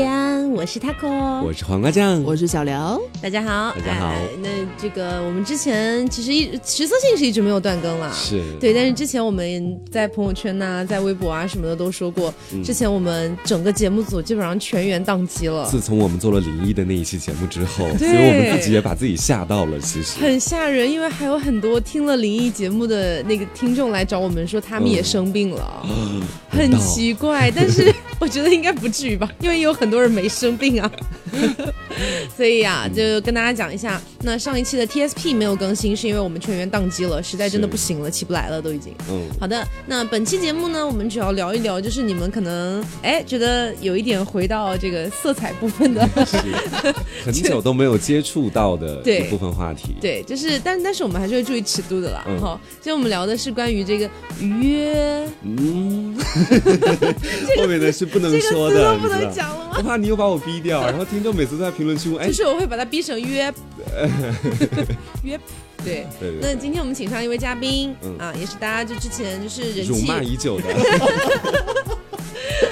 天，我是 taco，我是黄瓜酱，我是小刘，大家好，大家好。那这个我们之前其实一实测性是一直没有断更了，是。对，但是之前我们在朋友圈呐，在微博啊什么的都说过，之前我们整个节目组基本上全员宕机了。自从我们做了灵异的那一期节目之后，所以我们自己也把自己吓到了，其实。很吓人，因为还有很多听了灵异节目的那个听众来找我们说他们也生病了，很奇怪，但是我觉得应该不至于吧，因为有很多人没生病啊。所以啊，就跟大家讲一下，那上一期的 TSP 没有更新，是因为我们全员宕机了，实在真的不行了，起不来了，都已经。嗯，好的，那本期节目呢，我们主要聊一聊，就是你们可能哎觉得有一点回到这个色彩部分的，很久都没有接触到的一部分话题。对，就是，但但是我们还是会注意尺度的啦。好，今天我们聊的是关于这个约，嗯，后面的是不能说的，不能讲了吗？我怕你又把我逼掉，然后听众每次都在评论区问，就是我会把他逼成约，约，对。那今天我们请上一位嘉宾，啊，也是大家就之前就是人气辱骂已久的。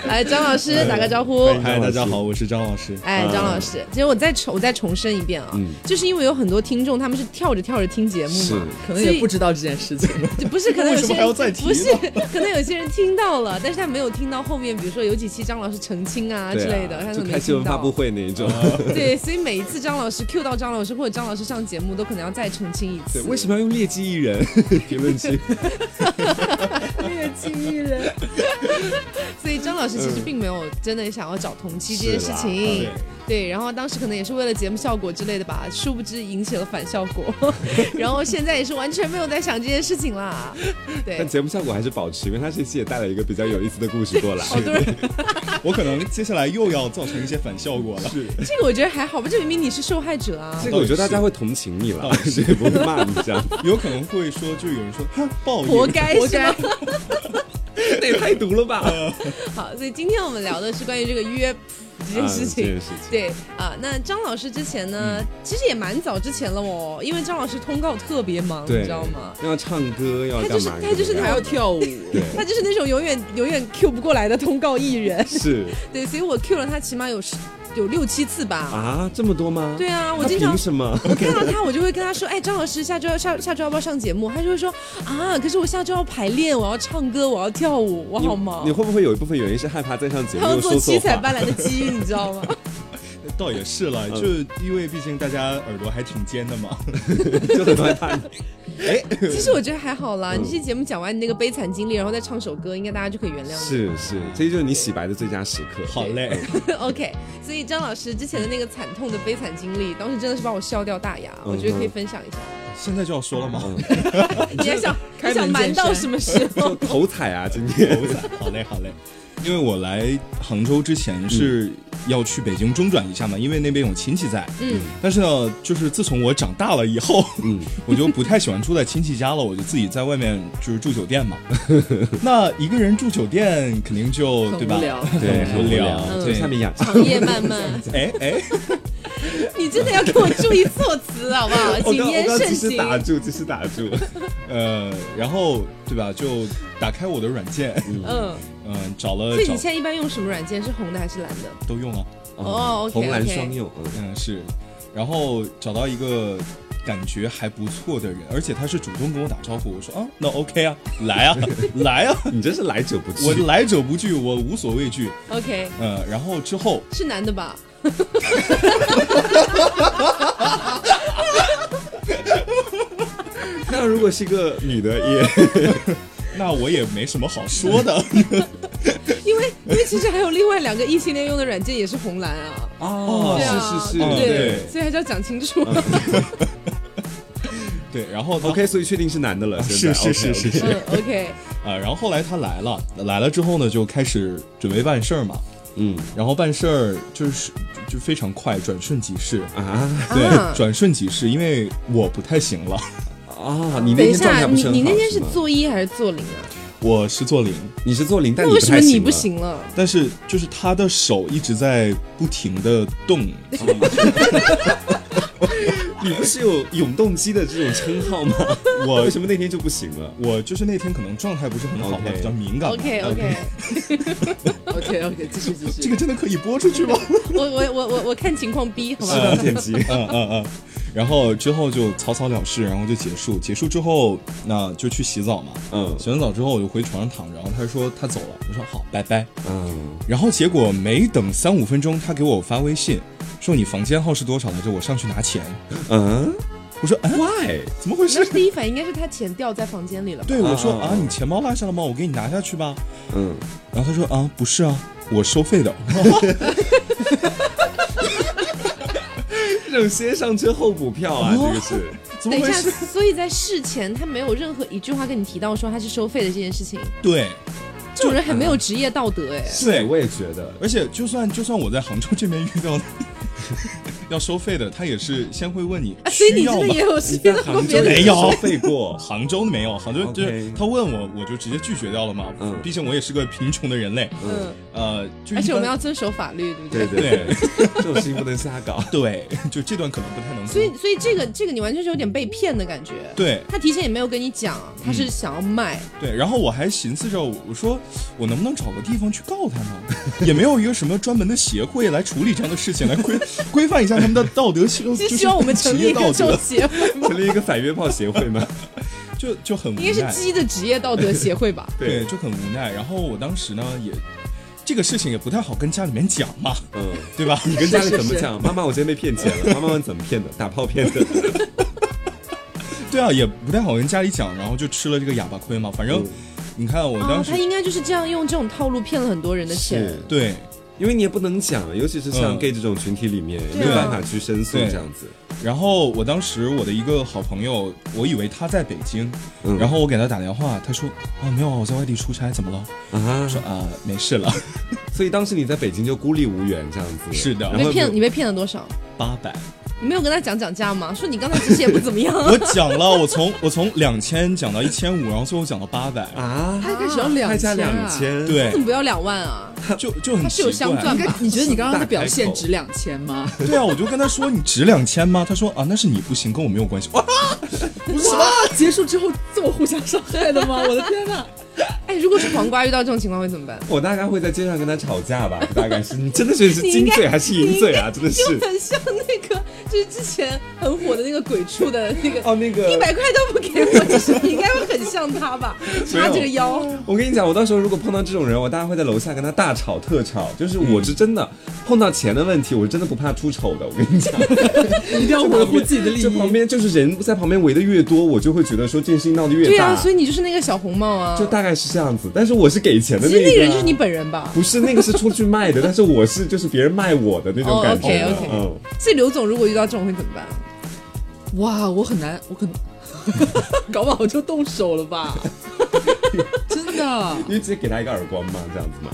来，张老师打个招呼。嗨，大家好，我是张老师。哎，张老师，其实我再重我再重申一遍啊，就是因为有很多听众他们是跳着跳着听节目嘛，可能也不知道这件事情。不是，可能有些人不是，可能有些人听到了，但是他没有听到后面，比如说有几期张老师澄清啊之类的，他就开新闻发布会那一种。对，所以每一次张老师 Q 到张老师或者张老师上节目，都可能要再澄清一次。为什么要用劣迹艺人？评论区。劣迹艺人。所以张老师其实并没有真的想要找同期这件事情，对，然后当时可能也是为了节目效果之类的吧，殊不知引起了反效果，然后现在也是完全没有在想这件事情啦。对，但节目效果还是保持，因为他这期也带了一个比较有意思的故事过来。哦，对，我可能接下来又要造成一些反效果了。是，这个我觉得还好吧，这明明你是受害者啊。这个我觉得大家会同情你了，也不会骂你这样。有可能会说，就有人说哼报应，活该，活该。这也太毒了吧！好，所以今天我们聊的是关于这个约 这件事情。对啊，那张老师之前呢，其实也蛮早之前了哦，因为张老师通告特别忙，你知道吗？要唱歌，要他就是他就是还要跳舞，他就是那种永远永远 Q 不过来的通告艺人。是对，所以我 Q 了他起码有十。有六七次吧？啊，这么多吗？对啊，我经常什么？我看到他，我就会跟他说：“哎，张老师，下周要下下周要不要上节目？”他就会说：“啊，可是我下周要排练，我要唱歌，我要跳舞，我好忙。”你会不会有一部分原因是害怕再上节目要做七彩斑斓的机遇，你知道吗？倒也是了，就因为毕竟大家耳朵还挺尖的嘛，就很害怕。哎，其实我觉得还好啦。你这期节目讲完你那个悲惨经历，然后再唱首歌，应该大家就可以原谅你。是是，这就是你洗白的最佳时刻。好嘞。OK，所以张老师之前的那个惨痛的悲惨经历，当时真的是把我笑掉大牙。我觉得可以分享一下。现在就要说了吗？你还想还想瞒到什么时候？头彩啊，今天头彩。好嘞，好嘞。因为我来杭州之前是要去北京中转一下嘛，因为那边有亲戚在。嗯，但是呢，就是自从我长大了以后，嗯，我就不太喜欢住在亲戚家了，我就自己在外面就是住酒店嘛。那一个人住酒店肯定就对吧？对，很无聊。对，下面养长夜漫漫。哎 哎，你真的要给我注意措辞好不好？谨言慎行。打住，继续打住。呃，然后对吧？就打开我的软件。嗯。嗯，找了。所以你现在一般用什么软件？是红的还是蓝的？都用啊。哦，红蓝双用。嗯，是。然后找到一个感觉还不错的人，而且他是主动跟我打招呼。我说啊，那 OK 啊，来啊，来啊。你真是来者不拒。我来者不拒，我无所畏惧。OK。呃，然后之后是男的吧？那如果是一个女的也。那我也没什么好说的，因为因为其实还有另外两个异性恋用的软件也是红蓝啊。哦，是是是，对，所以还是要讲清楚。对，然后 OK，所以确定是男的了。是是是是是，OK。啊，然后后来他来了，来了之后呢，就开始准备办事儿嘛。嗯，然后办事儿就是就非常快，转瞬即逝啊。对，转瞬即逝，因为我不太行了。啊，你那天状态不是你你那天是做一还是做零啊？我是做零，你是做零，但为什么你不行了？但是就是他的手一直在不停的动。你不是有永动机的这种称号吗？我为什么那天就不行了？我就是那天可能状态不是很好吧 OK 比较敏感。OK OK，OK OK，继续继续。这个真的可以播出去吗？我我我我我看情况逼，好吧？是的，剪辑。嗯嗯嗯。然后之后就草草了事，然后就结束。结束之后，那就去洗澡嘛。嗯洗完澡之后，我就回床上躺着，然后他说他走了，我说好，拜拜。嗯，然后结果没等三五分钟，他给我发微信，说你房间号是多少来着？我上去拿钱。嗯我说哎，，Why？怎么回事？第一反应应该是他钱掉在房间里了？对，我说啊啊，你钱包落下了吗？我给你拿下去吧。嗯，然后他说啊，不是啊，我收费的。这种先上车后补票啊，这个是。等一下，怎么回事？所以在事前他没有任何一句话跟你提到说他是收费的这件事情，对，这种人很没有职业道德哎。对，我也觉得。而且就算就算我在杭州这边遇到的要收费的，他也是先会问你啊，所以需要吗你真的也？有在杭州没有收费过？杭州没有，杭州就是他问我，我就直接拒绝掉了嘛。嗯毕竟我也是个贫穷的人类。嗯，呃，就而且我们要遵守法律，对不对对？对对 这种事情不能瞎搞。对，就这段可能不太能。所以，所以这个这个你完全是有点被骗的感觉。对他提前也没有跟你讲，他是想要卖。对，然后我还寻思着，我说我能不能找个地方去告他呢？也没有一个什么专门的协会来处理这样的事情，来规规范一下他们的道德修，就是是希望我们成立一个道德这种，协会吗？成立一个反约炮协会吗？就就很应该是。鸡的职业道德协会吧？对，就很无奈。然后我当时呢，也这个事情也不太好跟家里面讲嘛，嗯，对吧？你跟家里怎么讲？妈妈，我今天被骗钱了。妈妈问怎么骗的？打炮骗的。对啊，也不太好跟家里讲，然后就吃了这个哑巴亏嘛。反正嗯你看，我哦当，时、他应该就是这样用这种套路骗了很多人的钱。对因为你也不能讲，尤其是像嗯 gay 这种群体里面，没有办法去申诉这样子。然后我当时我的一个好朋友，我以为他在北京，嗯然后我给他打电话，他说啊没有啊，我在外地出差，怎么了？啊我，说啊没事了，所以当时你在北京就孤立无援这样子。是的然后你被骗，你被骗了多少？八百。你没有跟他讲讲价吗？说你刚才其实也不怎么样。我讲了，我从我从两千讲到一千五，然后最后讲到八百，啊，他一开始要两千、啊，两。千，对怎，么不要两万啊？就就很他是有奇怪镶钻吧应该你觉得你刚刚的表现值两千吗？对啊，我就跟他说你值两千吗？他说啊，那是你不行，跟我没有关系。哇，什么？结束之后这么互相伤害的吗？我的天哪！哎，如果是黄瓜遇到这种情况会怎么办？我大概会在街上跟他吵架吧，大概是你真的觉得是金嘴还是银嘴啊？真的是就很像那个，就是之前很火的那个鬼畜的那个，哦，那个一百块都不给我，就是你应该会很像他吧？叉这个腰，我跟你讲，我到时候如果碰到这种人，我大概会在楼下跟他大吵特吵。就是我是真的、碰到钱的问题，我是真的不怕出丑的。我跟你讲，一定要维护自己的利益这旁。边就是人在旁边围的越多，我就会觉得说这件事情闹得越大。对啊，所以你就是那个小红帽啊。就大概是这样子。但是我是给钱的其那个、啊，实那个人就是你本人吧？不是那个是出去卖的，但是我是就是别人卖我的那种哦感觉。OK，OK 嗯，所以刘总如果遇到这种会怎么办？哇，我很难，我可能 搞不好就动手了吧？真的，因为直接给他一个耳光嘛，这样子嘛。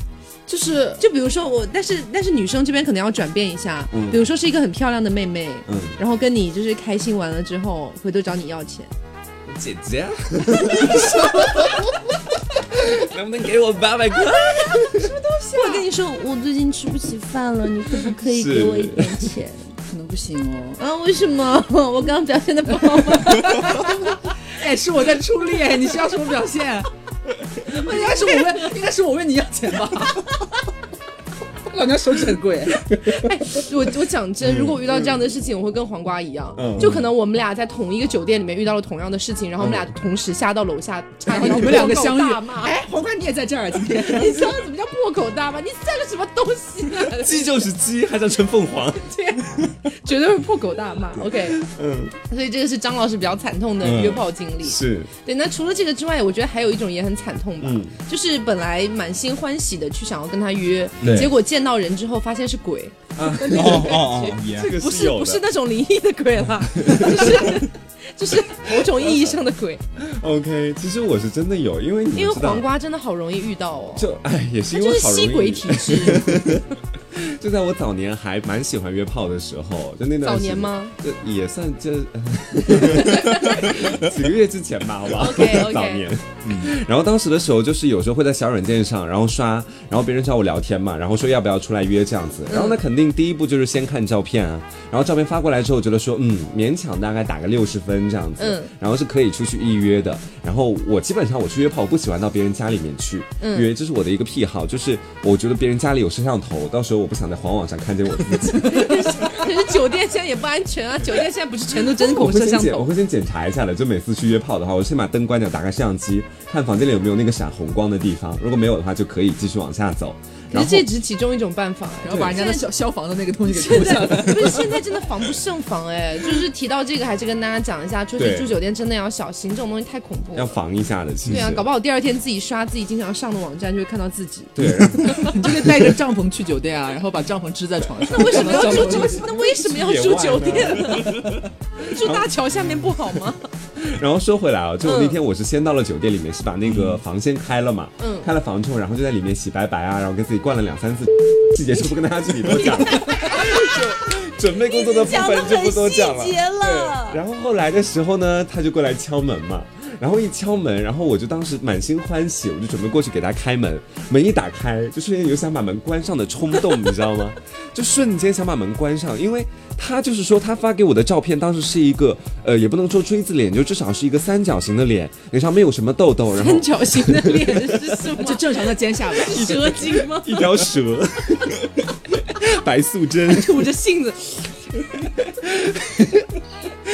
就是就比如说我，但是但是女生这边可能要转变一下，嗯比如说是一个很漂亮的妹妹，嗯，然后跟你就是开心完了之后，回头找你要钱，姐姐，能不能给我八百块？什么东西我跟你说，我最近吃不起饭了，你可不可以给我一点钱？可能不行哦。啊，为什么？我刚刚表现的不好吗？哎，是我在出力，哎，你需要什么表现？那应该是我问，应该是我问你要钱吧？老娘手指很贵，哎我我讲真，如果我遇到这样的事情，我会跟黄瓜一样，嗯就可能我们俩在同一个酒店里面遇到了同样的事情，然后我们俩同时下到楼下，差点要然后你们两个相遇大骂。哎，黄瓜你也在这儿啊？今天你知道怎么叫破口大骂？你算个什么东西啊？鸡就是鸡，还想成凤凰。对，绝对会破口大骂。OK，嗯，所以这个是张老师比较惨痛的嗯约炮经历。是，对，那除了这个之外，我觉得还有一种也很惨痛吧，嗯就是本来满心欢喜的去想要跟他约，结果见到人之后发现是鬼，哦哦哦，这个不是不是那种灵异的鬼了，就是就是某种意义上的鬼。OK，其实我是真的有，因为你因为黄瓜真的好容易遇到哦，就哎，也是因为好容易吸鬼体质。就在我早年还蛮喜欢约炮的时候，就那段早年？吗？这也算这 几个月之前吧，好不好 OK，OK 早年。嗯，然后当时的时候，就是有时候会在小软件上，然后刷，然后别人找我聊天嘛，然后说要不要出来约这样子。然后那，肯定第一步就是先看照片啊，然后照片发过来之后，觉得说嗯，勉强大概打个六十分这样子，嗯然后是可以出去预约的。然后我基本上我去约炮，我不喜欢到别人家里面去，嗯因为这是我的一个癖好，就是我觉得别人家里有摄像头，到时候我不想在黄网上看见我自己。可是酒店现在也不安全啊，酒店现在不是全都针孔摄像头，我？会先检查一下的。就每次去约炮的话，我先把灯关掉，打开摄像机，看房间里有没有那个闪红光的地方。如果没有的话，就可以继续往下走。然后可是这只是其中一种办法，然后把人家的消消防的那个东西给现抠下来。在不是现在真的防不胜防哎，就是提到这个，还是跟大家讲一下，出去住酒店真的要小心，这种东西太恐怖要。防一下的，其实对啊，搞不好第二天自己刷自己经常上的网站，就会看到自己。对，你就可以带着帐篷去酒店啊，然后把帐篷支在床上。那为什么要住这么？那为什么要住酒店呢？住大桥下面不好吗？然后说回来啊，就那天我是先到了酒店里面，是把那个房先开了嘛，嗯开了房之后，然后就在里面洗白白啊，然后跟自己灌了两三次，细节就不跟大家具体多讲了，就 准备工作的部分就不多讲了。然后后来的时候呢，他就过来敲门嘛。然后一敲门，然后我就当时满心欢喜，我就准备过去给他开门。门一打开，就瞬间有想把门关上的冲动，你知道吗？就瞬间想把门关上，因为他就是说他发给我的照片，当时是一个呃，也不能说锥子脸，就至少是一个三角形的脸，脸上没有什么痘痘，然后三角形的脸是什么？就正常的尖下巴。蛇精吗？一条蛇，白素贞。吐着信子，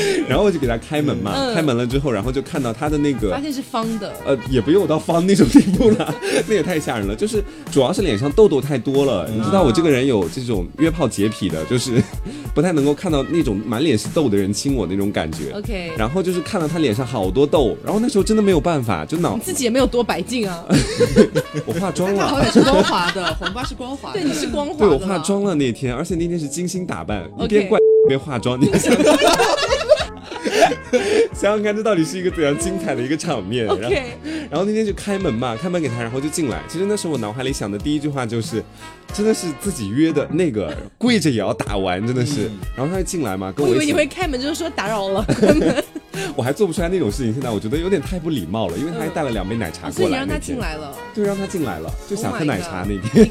然后我就给他开门嘛，嗯开门了之后，然后就看到他的那个发现是方的。呃，也不用到方那种地步了，那也太吓人了。就是主要是脸上痘痘太多了，你知道我这个人有这种约炮洁癖的，就是 不太能够看到那种满脸是痘的人亲我那种感觉。OK，然后就是看到他脸上好多痘，然后那时候真的没有办法，就脑你自己也没有多白净啊。我化妆了。好歹是光滑的，黄瓜是光滑的。对，你是光滑对，我化。妆了那天，而且那天是精心打扮，一边怪一边化妆，你想想，想想看，这到底是一个怎样精彩的一个场面？然后然后那天就开门嘛，开门给他，然后就进来。其实那时候我脑海里想的第一句话就是，真的是自己约的那个，跪着也要打完，真的是。然后他就进来嘛，跟我一起，我以为你会开门就是说打扰了，关门。我还做不出来那种事情。现在我觉得有点太不礼貌了，因为他还带了两杯奶茶过来。以你让他进，来了。对，让他进来了，就想 Oh 喝奶茶那天。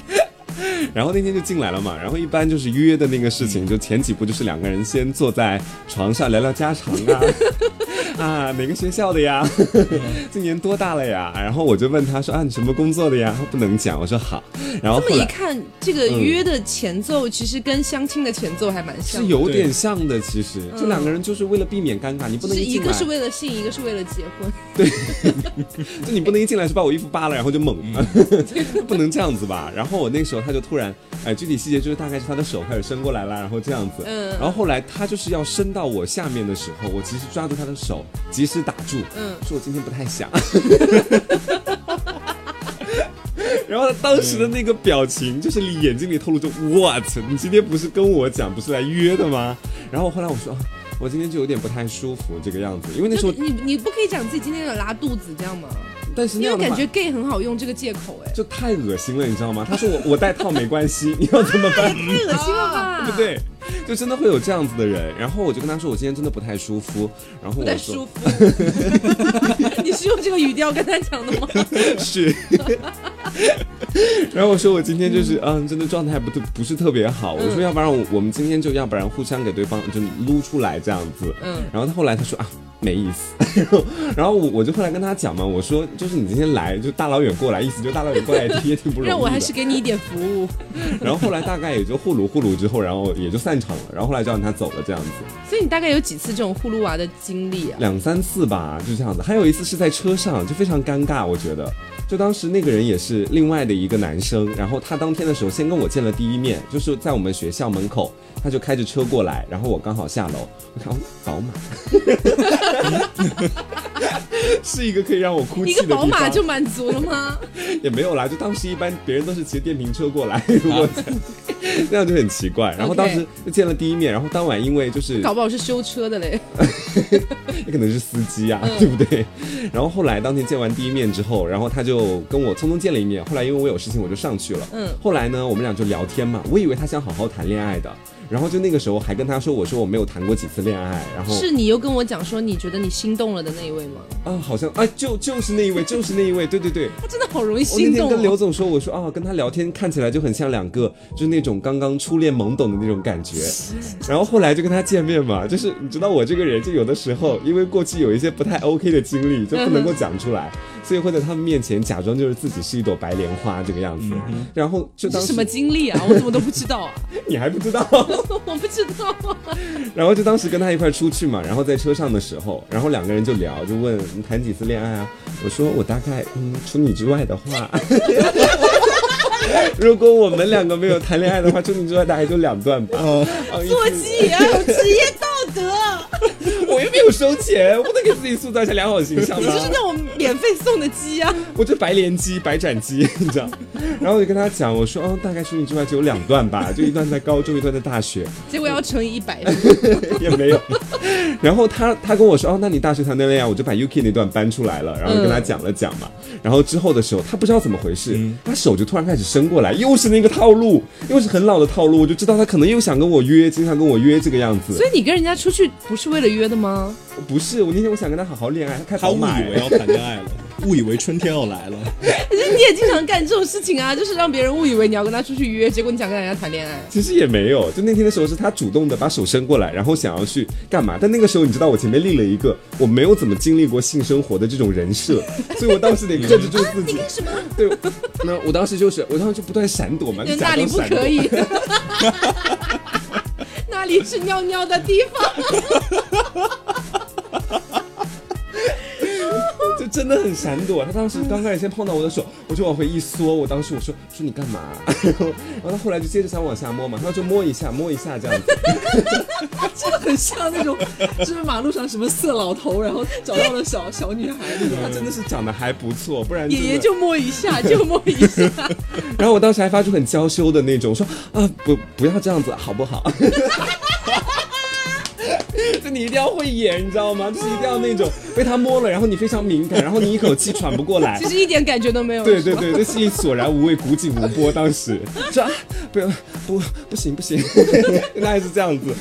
然后那天就进来了嘛，然后一般就是约的那个事情，就前几步就是两个人先坐在床上聊聊家常啊，啊哪个学校的呀，今年多大了呀？然后我就问他说啊你什么工作的呀？他不能讲，我说好。然后这么一看，这个约的前奏其实跟相亲的前奏还蛮像的。是有点像的，其实这两个人就是为了避免尴尬，你不能是一个是为了性，一个是为了结婚。对就你不能一进来就把我衣服扒了，然后就猛，不能这样子吧？然后我那时候他就突然，哎，具体细节就是大概是他的手开始伸过来了，然后这样子，嗯然后后来他就是要伸到我下面的时候，我及时抓住他的手，及时打住，嗯说我今天不太想。然后他当时的那个表情，就是你眼睛里透露着 “what”，你今天不是跟我讲，不是来约的吗？然后后来我说，啊我今天就有点不太舒服这个样子，因为那时候，你你不可以讲自己今天有拉肚子这样吗？但是那样的话因为感觉 gay 很好用这个借口，哎，就太恶心了，你知道吗？他说我我戴套没关系，你要怎么办？太恶心了吧？对不？对？就真的会有这样子的人。然后我就跟他说，我今天真的不太舒服。然后不太我说舒服。你是用这个语调跟他讲的吗？是。然后我说我今天就是嗯，真的状态不特不是特别好。我说要不然我我们今天就要不然互相给对方就撸出来这样子。嗯然后他后来他说啊没意思，然后我我就后来跟他讲嘛，我说就是你今天来就大老远过来，意思就大老远过来也挺不容易的。让我还是给你一点服务。然后后来大概也就呼噜呼噜之后，然后也就散场了。然后后来就让他走了这样子，所以你大概有几次这种呼噜娃的经历啊？两三次吧，就这样子。还有一次是在车上，就非常尴尬，我觉得。就当时那个人也是另外的一个男生，然后他当天的时候先跟我见了第一面，就是在我们学校门口，他就开着车过来，然后我刚好下楼，我看哦宝马，是一个可以让我哭一个泣的地方。宝马就满足了吗？也没有啦，就当时一般别人都是骑电瓶车过来，如果那样就很奇怪。然后当时就见了第一面，然后当晚因为就是搞不好是修车的嘞。也可能是司机啊，对不对？然后后来当天见完第一面之后，然后他就跟我匆匆见了一面。后来因为我有事情，我就上去了。嗯后来呢，我们俩就聊天嘛，我以为他想好好谈恋爱的，然后就那个时候还跟他说，我说我没有谈过几次恋爱，然后是你又跟我讲说你觉得你心动了的那一位吗？啊，好像啊，就就是那一位，就是那一位，对对对。他真的好容易我那天心动、哦。跟刘总说，我说啊，跟他聊天看起来就很像两个，就是那种刚刚初恋懵懂的那种感觉。然后后来就跟他见面嘛，就是你知道我这个人，就有的时候因为过去有一些不太 OK 的经历，就不能够讲出来，所以会在他们面前假装就是自己是一朵白莲花这个样子。然后就当时什么经历啊？我怎么都不知道啊！你还不知道？我不知道啊。然后就当时跟他一块出去嘛，然后在车上的时候，然后两个人就聊，就问你谈几次恋爱啊？我说我大概嗯，除你之外的话，如果我们两个没有谈恋爱的话，除你之外大概就两段吧。做鸡也要有职业道德，我又没有收钱，我不能给自己塑造一下良好形象吗？你就是那种免费送的鸡啊！我就白莲鸡、白斩鸡，你知道？然后我就跟他讲，我说，哦，大概除你之外只有两段吧，就一段在高中，一段在大学。结果要乘以一百，也没有。然后他他跟我说，哦，那你大学谈的恋爱，我就把 UK 那段搬出来了，然后跟他讲了讲嘛。然后之后的时候，他不知道怎么回事，他手就突然开始伸过来，又是那个套路，又是很老的套路，我就知道他可能又想跟我约，经常跟我约这个样子所。以你跟人家出去不是为了约的吗？不是，我那天我想跟他好好恋爱，他开他误宝马以为要谈恋爱了，误以为春天要来了。可 是你也经常干这种事情啊，就是让别人误以为你要跟他出去约，结果你想跟人家谈恋爱。其实也没有，就那天的时候是他主动的把手伸过来，然后想要去干嘛。但那个时候你知道我前面立了一个我没有怎么经历过性生活的这种人设，所以我当时得克制住自己。什么？对，那我当时就是我当时就不断闪躲嘛，就假那里不装闪躲可。以，那里是尿尿的地方。真的很闪躲。他当时刚开始先碰到我的手，我就往回一缩。我当时我说说你干嘛？然后他后来就接着想往下摸嘛，他就摸一下摸一下这样子。真的很像那种，就是马路上什么色老头，然后找到了小小女孩那种。他真的是长得还不错，不然爷爷就摸一下，就摸一下。然后我当时还发出很娇羞的那种，说啊不不要这样子好不好？就你一定要会演，你知道吗？就是一定要那种被他摸了，然后你非常敏感，然后你一口气喘不过来 其。实一点感觉都没有。对对对，这心里索然无味，古井无波。当时 说啊，不要不不行不行，那还是这样子。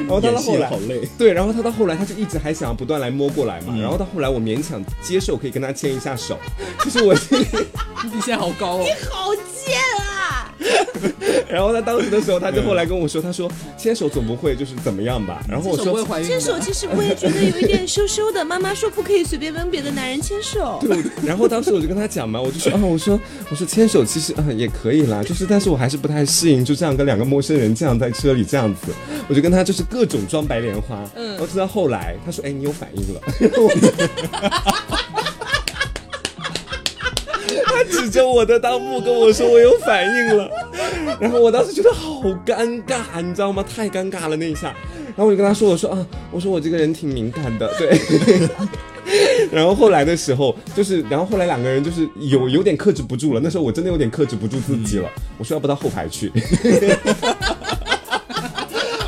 然后他到演戏后来好累。对，然后他到后来他就一直还想要不断来摸过来嘛，嗯然后到后来我勉强接受可以跟他牵一下手，就是我心里，你现在好高哦，你好贱啊！然后他当时的时候他就后来跟我说，他说牵手总不会就是怎么样吧？然后我说牵手。其实我也觉得有一点羞羞的。妈妈说不可以随便跟别的男人牵手。对，然后当时我就跟他讲嘛，我就说啊，我说我说牵手其实啊也可以啦，就是但是我还是不太适应，就这样跟两个陌生人这样在车里这样子，我就跟他就是各种装白莲花，嗯，然后直到后来他说，哎，你有反应了，他 指着我的裆部跟我说我有反应了，然后我当时觉得好尴尬，你知道吗？太尴尬了那一下，然后我就跟他说，我说啊，我说我这个人挺敏感的，对。然后后来的时候，就是，然后后来两个人就是有有点克制不住了。那时候我真的有点克制不住自己了。我说要不到后排去，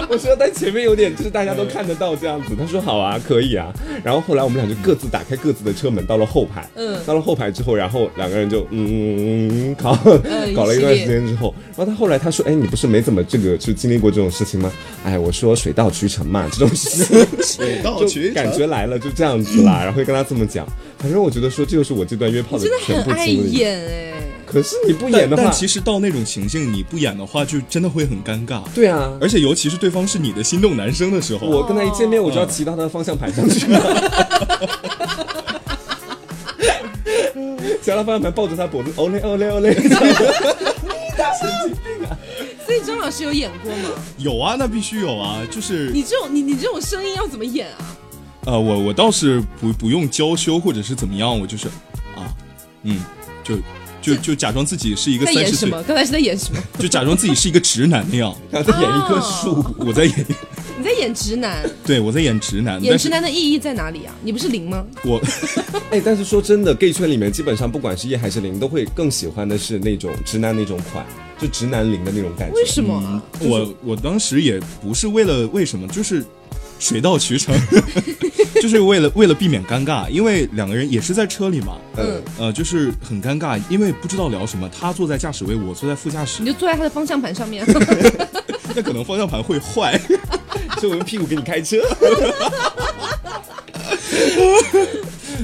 我说在前面有点就是大家都看得到这样子。他说好啊，可以啊。然后后来我们俩就各自打开各自的车门，到了后排。嗯到了后排之后，然后两个人就嗯嗯嗯搞 嗯搞了一段时间之后，然后他后来他说，哎，你不是没怎么这个就经历过这种事情吗？哎，我说水到渠成嘛，这种事情。水到渠成感觉来了，就这样子啦，然后会跟他这么讲。反正我觉得说，这就是我这段约炮的真的全部很爱经历。演哎、可是你不演的话但但，其实到那种情境，你不演的话，就真的会很尴尬。对啊，而且尤其是对方是你的心动男生的时候，我跟他一见面，我就要骑到他的方向盘上去了。骑到他方向盘，抱着他脖子，哦嘞哦嘞哦嘞。所以张老师有演过吗？有啊，那必须有啊，就是你这种你你这种声音要怎么演啊？呃，我我倒是不不用娇羞或者是怎么样，我就是啊，嗯，就就就假装自己是一个在三十岁，演什么？刚才是在演什么？就假装自己是一个直男那样，然后再演一棵树，我在演，你在演直男，对我在演直男，演但是直男的意义在哪里啊？你不是零吗？我 哎，但是说真的，gay 圈里面基本上不管是叶还是零，都会更喜欢的是那种直男那种款。就直男零的那种感觉。为什么啊？我我当时也不是为了为什么，就是水到渠成，就是为了为了避免尴尬，因为两个人也是在车里嘛，嗯，呃，就是很尴尬，因为不知道聊什么，他坐在驾驶位，我坐在副驾驶你，就坐在他的方向盘上面，那可能方向盘会坏。所以我用屁股给你开车。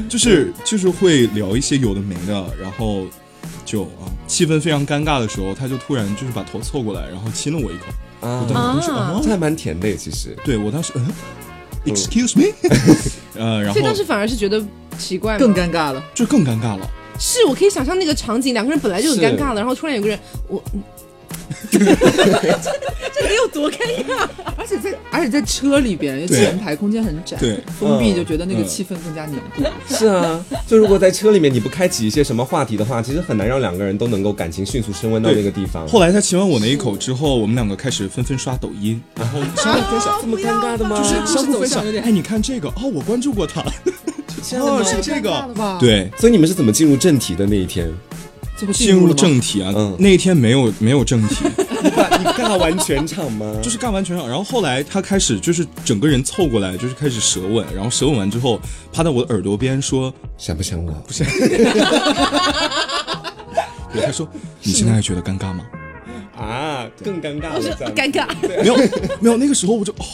就是就是会聊一些有的没的，然后就啊气氛非常尴尬的时候，他就突然就是把头凑过来，然后亲了我一口。啊我当时啊啊，这还蛮甜的耶，其实。对我当时嗯，excuse me，呃，然后所以当时反而是觉得奇怪，更尴尬了。就更尴尬了。是我可以想象那个场景，两个人本来就很尴尬了，然后突然有个人，我，嗯 这这得有多尴尬？而且在而且在车里边，对前排空间很窄，对封闭嗯就觉得那个嗯气氛更加凝固。是啊，就如果在车里面你不开启一些什么话题的话，其实很难让两个人都能够感情迅速升温到那个地方。后来他亲完我那一口之后，我们两个开始纷纷刷抖音，然后相互分享，这么尴尬的吗？就是相互分享哎，你看这个哦，我关注过他，哦，是这个，对。所以你们是怎么进入正题的那一天？这不进入了正题啊，嗯那一天没有没有正题，你尬你尬完全场吗？就是干完全场，然后后来他开始就是整个人凑过来，就是开始舌吻，然后舌吻完之后趴在我的耳朵边说，想不想我？不想 对，他说你现在还觉得尴尬吗？啊，更尴尬了，尴尬，没有没有，那个时候我就哦，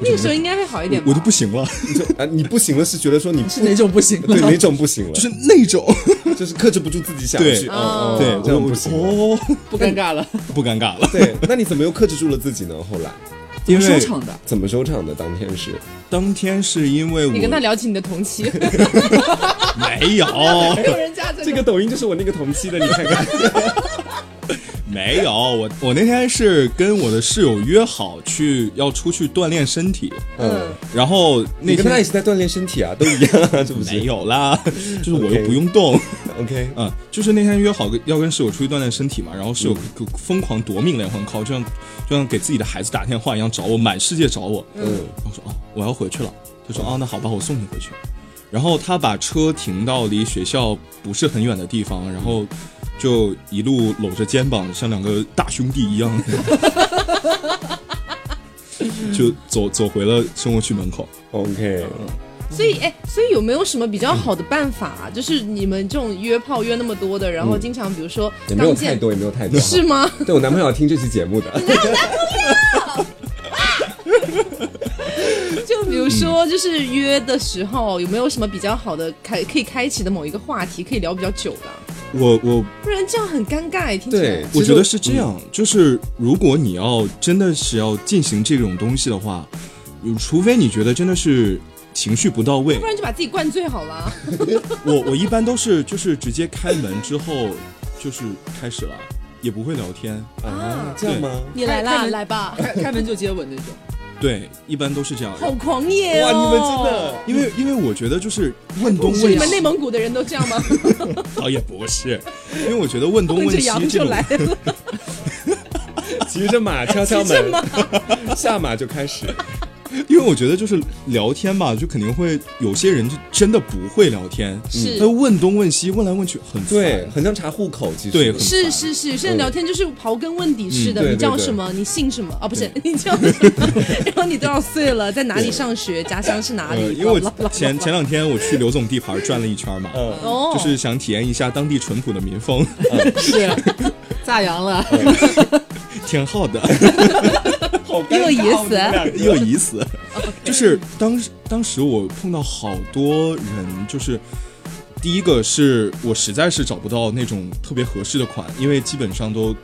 那个时候应该会好一点吧我就不行了，你 就啊，你不行了，是觉得说你是哪种不行了？对哪种不行了？就是那种，就是克制不住自己想去，哦哦，对，这样不行。哦，不尴尬了，不尴尬了，对，那你怎么又克制住了自己呢？后来因为收场的。怎么收场的？当天是当天是因为我你跟他聊起你的同期，没有没有人加这这个抖音就是我那个同期的，你看看。没有，我我那天是跟我的室友约好去要出去锻炼身体，嗯，然后那你跟他也天是在锻炼身体啊，都一样啊，是不是？没有啦，就是我又不用动。，OK，嗯，就是那天约好跟要跟室友出去锻炼身体嘛，然后室友就疯狂夺命连环 call，就像就像给自己的孩子打电话一样找我，满世界找我。嗯，然后说哦，我要回去了。他说哦，那好吧，我送你回去。然后他把车停到离学校不是很远的地方，然后就一路搂着肩膀，像两个大兄弟一样，就走走回了生活区门口。OK，所以，哎，所以有没有什么比较好的办法啊？就是你们这种约炮约那么多的，然后经常比如说也没有，太多，也没有太多，是吗？对我男朋友要听这期节目的，就比如说，就是约的时候有没有什么比较好的开可以开启的某一个话题，可以聊比较久的啊？我我不然这样很尴尬，听起来对。我觉得是这样，就是如果你要真的是要进行这种东西的话，除非你觉得真的是情绪不到位不，然就把自己灌醉好了。我我一般都是就是直接开门之后就是开始了，也不会聊天。啊，这样吗？你来啦，来吧，开开门就接吻那种，对，一般都是这样。好狂野哇，哦！你们真的，因为因为我觉得就是问东问西你们，内蒙古的人都这样吗？倒 也不是，因为我觉得问东问西 这羊就种来了，骑着马敲敲门，下马就开始，因为我觉得就是聊天吧，就肯定会有些人就真的不会聊天，是他问东问西，问来问去很烦对，很像查户口，其实对是是是，有些人聊天就是刨根问底似的，嗯你叫什么？你姓什么？啊，不是，你叫什么？然后你多少岁了？在哪里上学？家乡是哪呃，里？因为我前前两天我去刘总地盘转了一圈嘛，嗯，哦，就是想体验一下当地淳朴的民风，是炸羊了。挺好的，好 又有意思你有意思。就是当时当时我碰到好多人，就是第一个是我实在是找不到那种特别合适的款，因为基本上都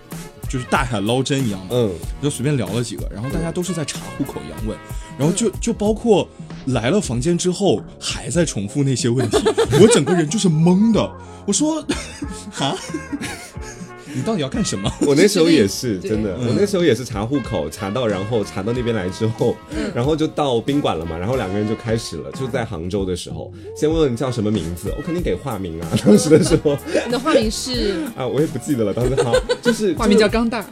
就是大海捞针一样嘛，嗯，就随便聊了几个，然后大家都是在查户口一样问，然后就就包括来了房间之后还在重复那些问题，我整个人就是懵的。我说，啊，你到底要干什么？我那时候也是 真的，我那时候也是查户口，查到然后查到那边来之后，然后就到宾馆了嘛，然后两个人就开始了，就在杭州的时候，先问问你叫什么名字，我肯定给化名啊，当时的时候。你的化名是？啊，我也不记得了，当时好就是化名叫钢蛋，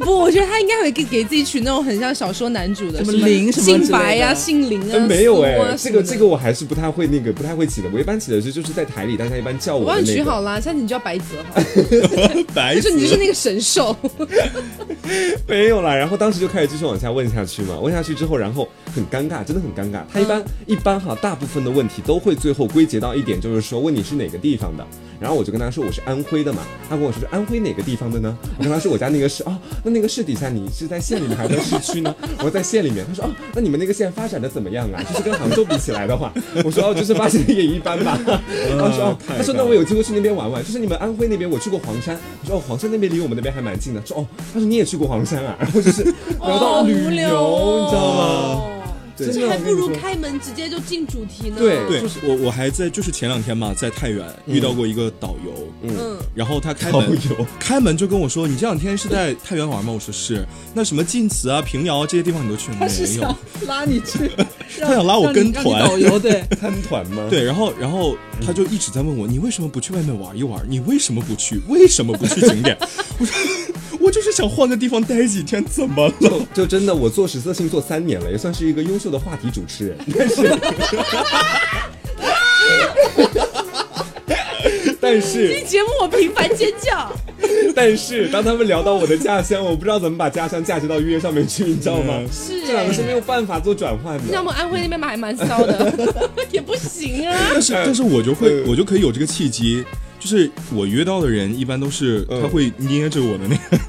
不？我觉得他应该会给给自己取那种很像小说男主的，什么林什么姓白呀、姓林啊，呃没有哎、这个这个我还是不太会那个不太会起的，我一般起的是就是在台里大家一般叫我帮你我。取好啦，下次你叫白泽好了。白就是你就是。那个神兽，没有啦，然后当时就开始继续往下问下去嘛，问下去之后，然后很尴尬，真的很尴尬。他一般、一般哈，大部分的问题都会最后归结到一点，就是说问你是哪个地方的。然后我就跟他说我是安徽的嘛，他跟我说是安徽哪个地方的呢？我跟他说我家那个市哦，那那个市底下你是在县里面还是在市区呢？我说在县里面。他说哦，那你们那个县发展的怎么样啊？就是跟杭州比起来的话，我说哦，就是发展的也一般吧。然后说哦，他说那我有机会去那边玩玩，就是你们安徽那边我去过黄山，我说哦，黄山那边离我们那边还蛮近的。说哦，他说你也去过黄山啊，然后就是聊到旅游，你知道吗？哦对这还不如开门直接就进主题呢。对对，我我还在就是前两天嘛，在太原遇到过一个导游，嗯，然后他开导门游开门就跟我说：“你这两天是在太原玩吗？”我说：“是。”那什么晋祠啊、平遥啊这些地方你都去了没他是有想？拉你去，他想拉我跟团导游对。参团吗？对，然后然后他就一直在问我：“你为什么不去外面玩一玩？你为什么不去？为什么不去景点？”我说：“我就是想换个地方待几天，怎么了就就真的，我做十色性做三年了，也算是一个优秀的话题主持人。但是，但是，这节目我频繁尖叫，但是，当他们聊到我的家乡，我不知道怎么把家乡嫁接到约上面去，你知道吗？是这两个是哎没有办法做转换的。像我们安徽那边嘛还蛮骚的，也不行啊？”。但是但是我就会嗯我就可以有这个契机，就是我约到的人一般都是嗯他会捏着我的那个，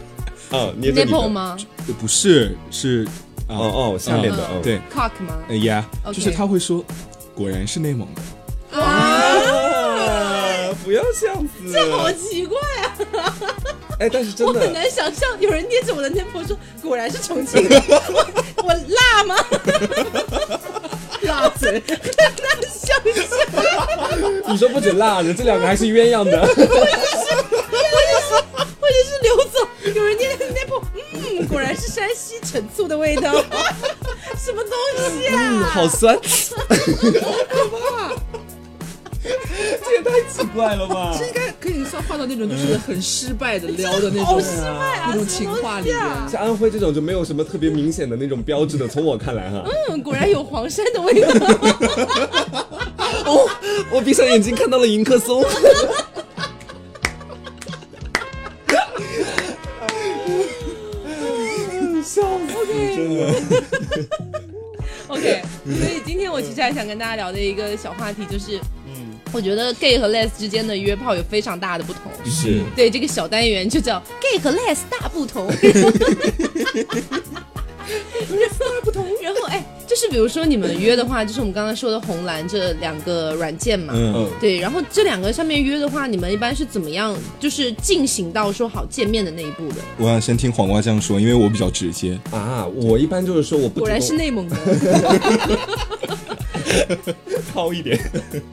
啊，捏着你的 nipple？吗不是是啊哦哦，下面的，嗯，嗯对，？cock 吗？哎呀，OK 就是他会说，果然是内蒙的。啊，不要这样子。这好奇怪啊！哎，但是真我很的，难想象有人捏着我的 nipple 说，果然是重庆的，我 我辣吗？辣嘴，很难想象，你说不止辣的，这两个还是鸳鸯的。或者是刘总，有人念那部嗯，果然是山西陈醋的味道，什么东西啊？好酸，好可怕这也太奇怪了吧！这应该可以算画到那种就是很失败的撩的那种好 失败啊那种情话里面。像安徽这种就没有什么特别明显的那种标志的，从我看来哈，嗯，果然有黄山的味道。哦，我闭上眼睛看到了迎客松，笑死，真的。OK，所以今天我其实还想跟大家聊的一个小话题就是，我觉得 gay 和 les 之间的约炮有非常大的不同。是，对，这个小单元就叫 gay 和 les 大不同。不同，然后哎，就是比如说你们约的话，就是我们刚刚说的红蓝这两个软件嘛，嗯，嗯，对，然后这两个上面约的话，你们一般是怎么样，就是进行到说好见面的那一步的？我想先听黄瓜酱说，因为我比较直接。啊，我一般就是说我不果然是内蒙的，糙一点。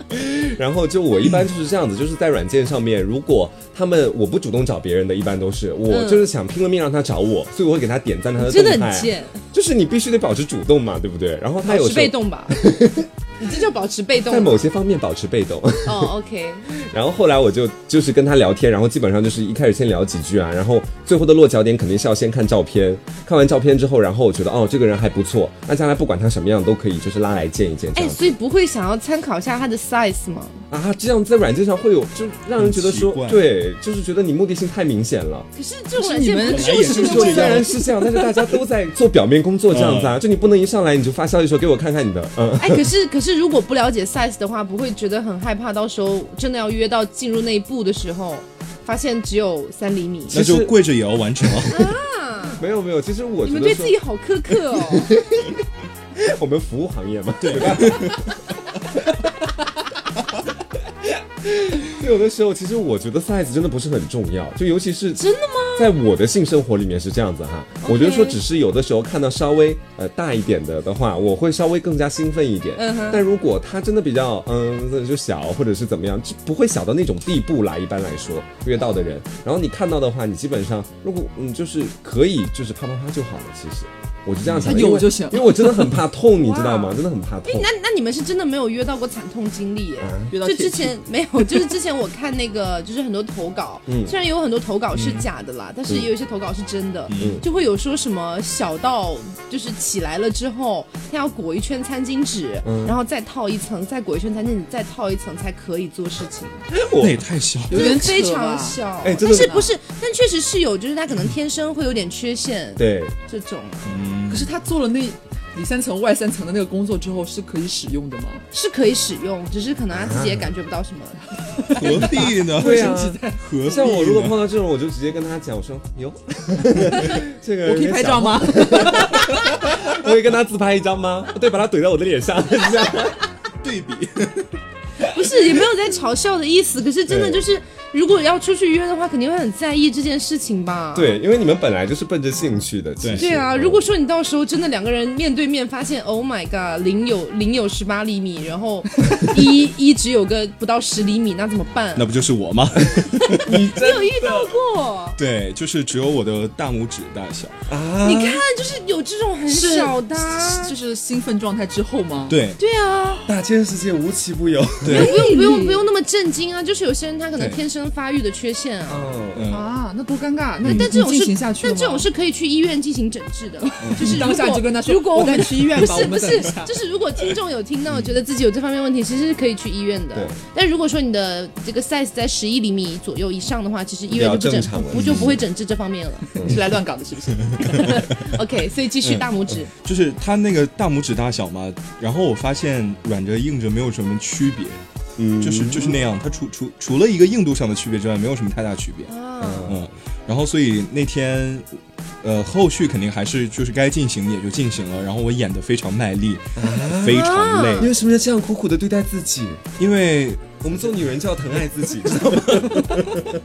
然后就我一般就是这样子，就是在软件上面，如果他们我不主动找别人的，一般都是我嗯就是想拼了命让他找我，所以我会给他点赞他的真的动态。很贱，就是你必须得保持主动嘛，对不对？然后他有时候被动吧？你这叫保持被动在。某些方面保持被动。哦，OK，然后后来我就就是跟他聊天，然后基本上就是一开始先聊几句啊，然后最后的落脚点肯定是要先看照片，看完照片之后，然后我觉得哦这个人还不错，那将来不管他什么样都可以就是拉来见一见哎，所以不会想要参考一下他的 size 吗？啊，这样在软件上会有就让人觉得说对，就是觉得你目的性太明显了。可是这种是软件你们不就是本来也是就虽然是这样，但是大家都在做表面工作这样子啊，就你不能一上来你就发消息说给我看看你的，嗯，哎，可是可是如果不了解 size 的话，不会觉得很害怕，到时候真的要约到进入那一步的时候，发现只有三厘米。那就跪着也要完成啊。没有没有，其实我你们觉得说对自己好苛刻哦。我们服务行业嘛，对。就有的时候，其实我觉得 size 真的不是很重要，就尤其是真的吗？在我的性生活里面是这样子哈。我觉得说，只是有的时候看到稍微呃大一点的的话，我会稍微更加兴奋一点。嗯哼但如果他真的比较嗯就小或者是怎么样，就不会小到那种地步啦。一般来说，约到的人，然后你看到的话，你基本上如果嗯就是可以就是啪啪啪就好了。其实我就这样想，有因为就行因为我真的很怕痛，你知道吗？真的很怕痛。那那你们是真的没有约到过惨痛经历耶？约到就之前没有，就是之前我看那个，就是很多投稿，嗯虽然有很多投稿是假的啦，但是也有一些投稿是真的，嗯。就会有说什么小到就是起来了之后，他要裹一圈餐巾纸，嗯。然后再套一层，再裹一圈餐巾纸，再套一层才可以做事情，那也太小了。有点非常小，哎但是不是？但确实是有，就是他可能天生会有点缺陷，对，这种。嗯可是他做了那里三层外三层的那个工作之后是可以使用的吗？是可以使用，只是可能他自己也感觉不到什么。何必呢？对啊何必？像我如果碰到这种，我就直接跟他讲，我说哟，这个我可以拍照？吗？我可以跟他自拍一张吗？对，把他怼在我的脸上，这样。对比？不是，也没有在嘲笑的意思，可是真的就是，如果要出去约的话，肯定会很在意这件事情吧？。对，因为你们本来就是奔着兴趣的，对对啊，嗯如果说你到时候真的两个人面对面发现，Oh my god，零有零有十八厘米，然后 一一只有个不到十厘米，那怎么办？那不就是我吗？你你有遇到过？对，就是只有我的大拇指大小。啊，你看，就是有这种很是小的啊、就是兴奋状态之后吗？，对对啊，大千世界无奇不有。对，不用不用不用那么震惊啊！就是有些人他可能天生发育的缺陷啊。啊，那多尴尬。那但这种是但这种是可以去医院进行诊治的，就是当下如果就跟他说如果我们去医院不是不是就是如果听众有听到觉得自己有这方面问题，其实是可以去医院的。但如果说你的这个 size 在十一厘米左右以上的话，其实医院就不诊不就不会诊治这方面了。是来乱搞的，是不是？OK，所以继续大拇指，就是他那个大拇指大小嘛，然后我发现软着硬着没有什么区别，嗯就是就是那样，它除除除了一个硬度上的区别之外，没有什么太大区别。啊，嗯，然后所以那天，呃，后续肯定还是就是该进行也就进行了，然后我演的非常卖力，非常累，你为什么要这样苦苦的对待自己？因为我们做女人就要疼爱自己，知道吗？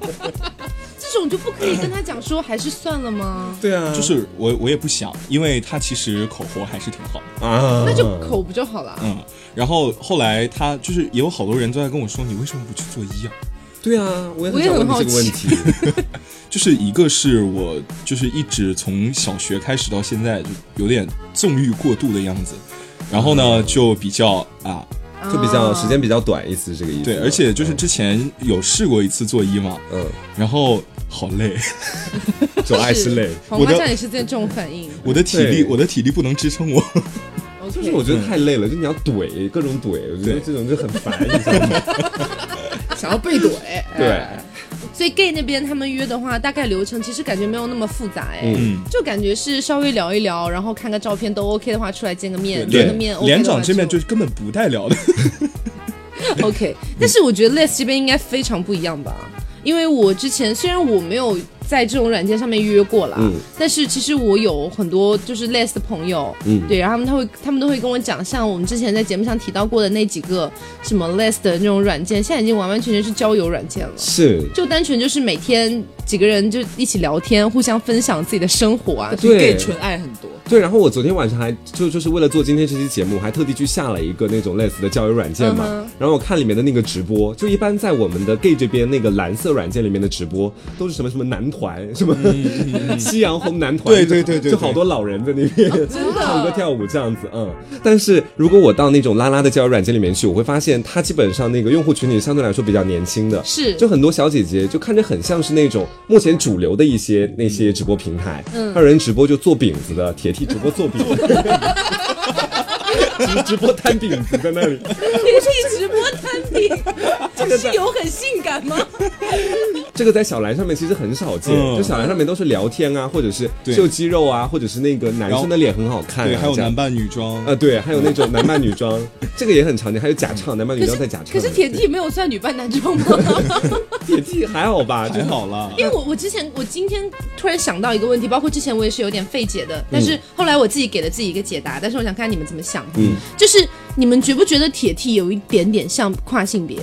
这种就不可以跟他讲说还是算了吗？对啊，就是我我也不想，因为他其实口活还是挺好的，啊，那就口不就好了？嗯，然后后来他就是也有好多人都在跟我说，你为什么不去做医啊？对啊，我也很想问很好你这个问题。就是一个是我就是一直从小学开始到现在就有点纵欲过度的样子，然后呢就比较啊就比较啊时间比较短，意思是这个意思。对，而且就是之前有试过一次做医嘛，嗯，然后好累，就爱是累。黄瓜我的酱也是这种反应。我的体力我的体力不能支撑我。就是我觉得太累了，就你要怼各种怼，我觉得这种就很烦，你知道吗？想要被怼，对哎所以 gay 那边他们约的话，大概流程其实感觉没有那么复杂哎。嗯，就感觉是稍微聊一聊，然后看个照片都 OK 的话，出来见个面，见个面 OK 连长这边就根本不带聊的。OK。但是我觉得 Les 这边应该非常不一样吧，因为我之前虽然我没有在这种软件上面约过了，嗯但是其实我有很多就是类似的朋友，嗯对，然后他们他会他们都会跟我讲，像我们之前在节目上提到过的那几个什么 Les 的那种软件，现在已经完完全全是交友软件了。是，就单纯就是每天几个人就一起聊天，互相分享自己的生活啊，对纯爱很多。对。然后我昨天晚上还就就是为了做今天这期节目，我还特地去下了一个那种类似的交友软件嘛。然后我看里面的那个直播，就一般在我们的 gay 这边那个蓝色软件里面的直播，都是什么什么男团，什么夕阳红男团，对对对对就好多老人在那边 唱歌跳舞这样子，嗯。但是如果我到那种拉拉的交友软件里面去，我会发现它基本上那个用户群体相对来说比较年轻的，是。就很多小姐姐就看着很像是那种目前主流的一些那些直播平台，嗯。还有人直播就做饼子的，铁 T 直播做饼子，直直播摊饼子在那里，铁地直播摊饼，这个是有很性感吗？这个在小蓝上面其实很少见，嗯就小蓝上面都是聊天啊，或者是秀肌肉啊，或者是那个男生的脸很好看、啊，对，还有男扮女装。呃，对，还有那种 男扮女装，这个也很常见，还有假唱，男扮女装在假唱。可是铁弟没有算女扮男装吗？铁弟还好吧，就好啦，因为我我之前我今天突然想到一个问题，包括之前我也是有点费解的，但是后来我自己给了自己一个解答，但是我想看你们怎么想。嗯，就是你们觉不觉得铁 T 有一点点像跨性别？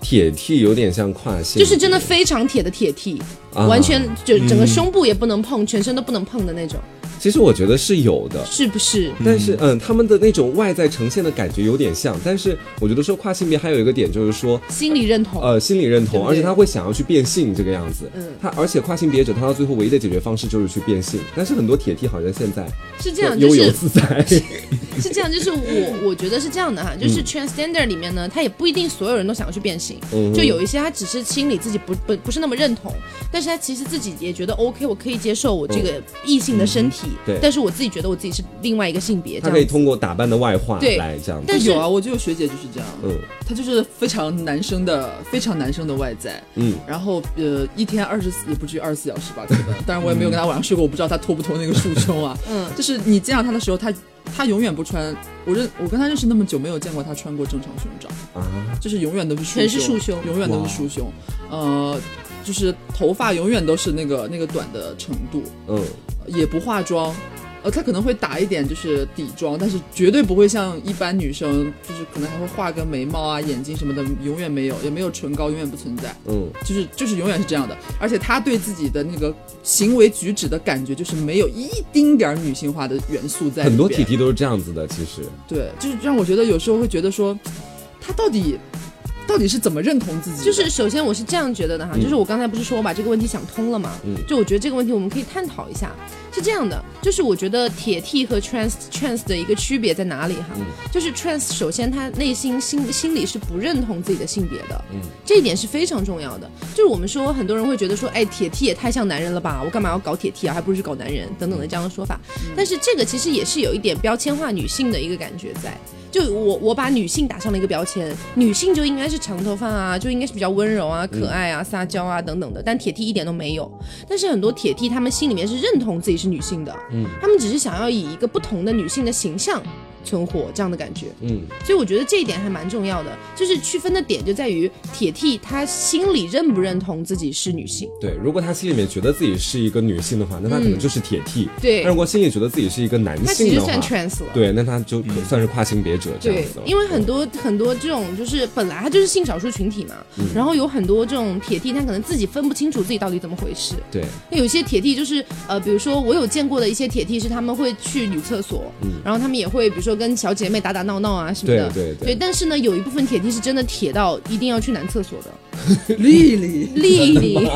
铁 T 有点像跨性，就是真的非常铁的铁 T，、啊完全就整个胸部也不能碰，全身都不能碰的那种。其实我觉得是有的。是不是？但是，嗯，他们的那种外在呈现的感觉有点像，但是我觉得说跨性别还有一个点就是说，心理认同。呃，心理认同，对对而且他会想要去变性这个样子。嗯他而且跨性别者他到最后唯一的解决方式就是去变性，但是很多铁 T 好像现在是这样，就是悠游自在。是这样，就是我我觉得是这样的哈，就是 transgender 里面呢，他也不一定所有人都想要去变性，嗯就有一些他只是心里自己不不不是那么认同，但是他其实自己也觉得 OK，我可以接受我这个异性的身体，嗯对。但是我自己觉得我自己是另外一个性别，这他可以。通过打扮的外化对。来这样子。但是有啊，我就有学姐就是这样，嗯。她就是非常男生的，非常男生的外在，嗯，然后呃，一天二十四也不至于二十四小时吧，可能，当然我也没有跟她晚上睡过，我不知道她脱不脱那个束胸啊。嗯。就是你见到她的时候，她他永远不穿，我认我跟他认识那么久，没有见过他穿过正常胸罩，啊，就是永远都是全是束胸。永远都是束胸，呃，就是头发永远都是那个那个短的程度，嗯，也不化妆。呃，她可能会打一点就是底妆，但是绝对不会像一般女生，就是可能还会画个眉毛啊、眼睛什么的，永远没有，也没有唇膏，永远不存在。嗯，就是就是永远是这样的，而且她对自己的那个行为举止的感觉，就是没有一丁点儿女性化的元素在。很多体 T 都是这样子的，其实。对，就是让我觉得有时候会觉得说，她到底到底是怎么认同自己？就是首先我是这样觉得的哈，嗯就是我刚才不是说我把这个问题想通了嘛，嗯就我觉得这个问题我们可以探讨一下。是这样的，就是我觉得铁 T 和 trans trans 的一个区别在哪里哈？嗯就是 trans 首先他内心心心里是不认同自己的性别的，嗯这一点是非常重要的。就是我们说很多人会觉得说，哎，铁 T 也太像男人了吧，我干嘛要搞铁 T 啊？还不如去搞男人等等的这样的说法。但是这个其实也是有一点标签化女性的一个感觉在。就我我把女性打上了一个标签，女性就应该是长头发啊，就应该是比较温柔啊、可爱啊、撒娇啊等等的。但铁 T 一点都没有。但是很多铁 T 他们心里面是认同自己是女性的，嗯他们只是想要以一个不同的女性的形象存活这样的感觉。嗯所以我觉得这一点还蛮重要的，就是区分的点就在于铁 T 他心里认不认同自己是女性。对，如果他心里面觉得自己是一个女性的话，那他可能就是铁 T。对但如果心里觉得自己是一个男他其性的话实算，trans 了。对，那他就可算是跨性别者这样对因为很多很多这种就是本来他就是性少数群体嘛，嗯然后有很多这种铁 T，他可能自己分不清楚自己到底怎么回事。对，那有些铁 T 就是呃，比如说我有见过的一些铁 T 是他们会去女厕所，然后他们也会比如说跟小姐妹打打闹闹啊什么的。嗯对对对对，但是呢，有一部分铁 T 是真的铁到一定要去男厕所的，丽 丽丽丽，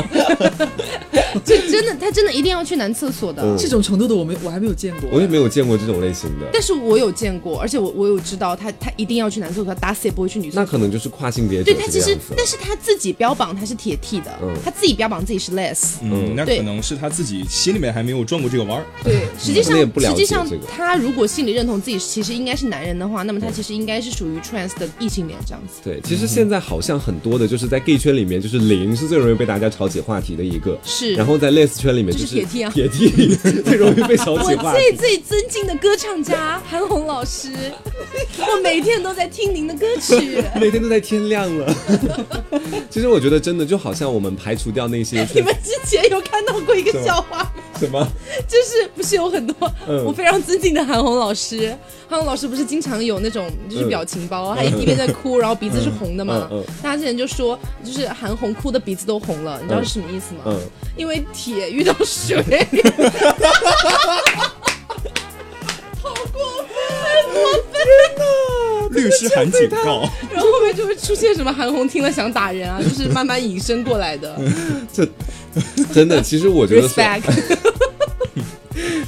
就真的他真的一定要去男厕所的。嗯这种程度的我没我还没有见过。我也没有见过这种类型的。但是我有见过，而且我我有知道他他一定要去男厕所，他打死也不会去女厕所。那可能就是跨性别者对他其实但是他自己标榜他是铁 T 的，嗯他自己标榜自己是 less。嗯，那可能是他自己心里面还没有转过这个弯儿。对，实际上实际上这个他如果心里认同自己其实应该是男人的话，那么他其实应该是属于 trans 的异性恋这样子。对，其实现在好像很多的，就是在 gay 圈里面，就是零是最容易被大家炒起话题的一个，是然后在 les 圈里面就是铁 T 啊铁 T 最容易被炒起话题。我最最尊敬的歌唱家韩红老师，我每天都在听您的歌曲。每天都在天亮了。其实我觉得真的就好像我们排除掉那些你们之前有看到过一个笑话，什么，就是不是有很多嗯。我非常尊敬的韩红老师，韩红老师不是经常有那种就是表情包，他一一边在哭，然后鼻子是红的嘛大家之前就说就是韩红哭的鼻子都红了，你知道是什么意思吗？嗯，因为铁遇到水，律师函警告，然后后面就会出现什么韩红听了想打人啊，就是慢慢引申过来的。这真的，其实我觉得。